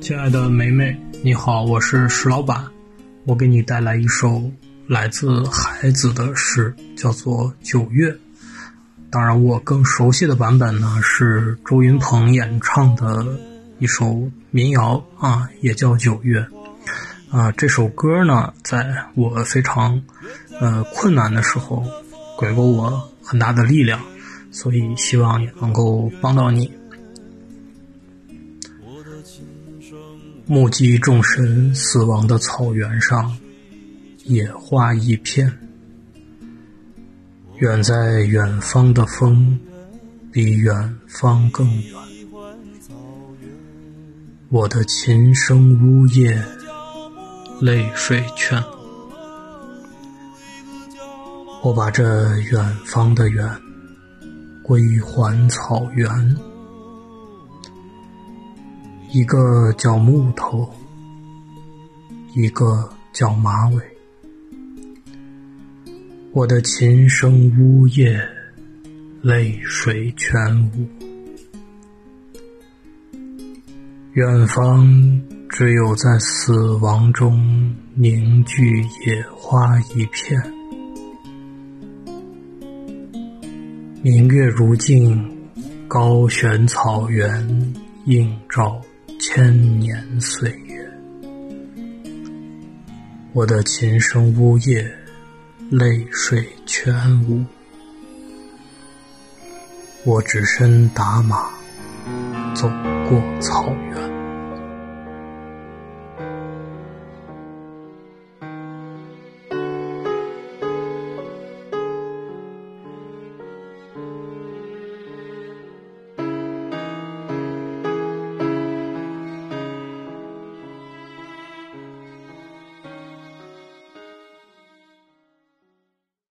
亲爱的梅梅，你好，我是石老板，我给你带来一首来自孩子的诗，叫做《九月》。当然，我更熟悉的版本呢是周云鹏演唱的一首民谣啊，也叫《九月》啊。这首歌呢，在我非常呃困难的时候，给过我很大的力量，所以希望也能够帮到你。目击众神死亡的草原上，野花一片。远在远方的风，比远方更远。我的琴声呜咽，泪水劝。我把这远方的远，归还草原。一个叫木头，一个叫马尾。我的琴声呜咽，泪水全无。远方只有在死亡中凝聚野花一片。明月如镜，高悬草原，映照。千年岁月，我的琴声呜咽，泪水全无。我只身打马，走过草原。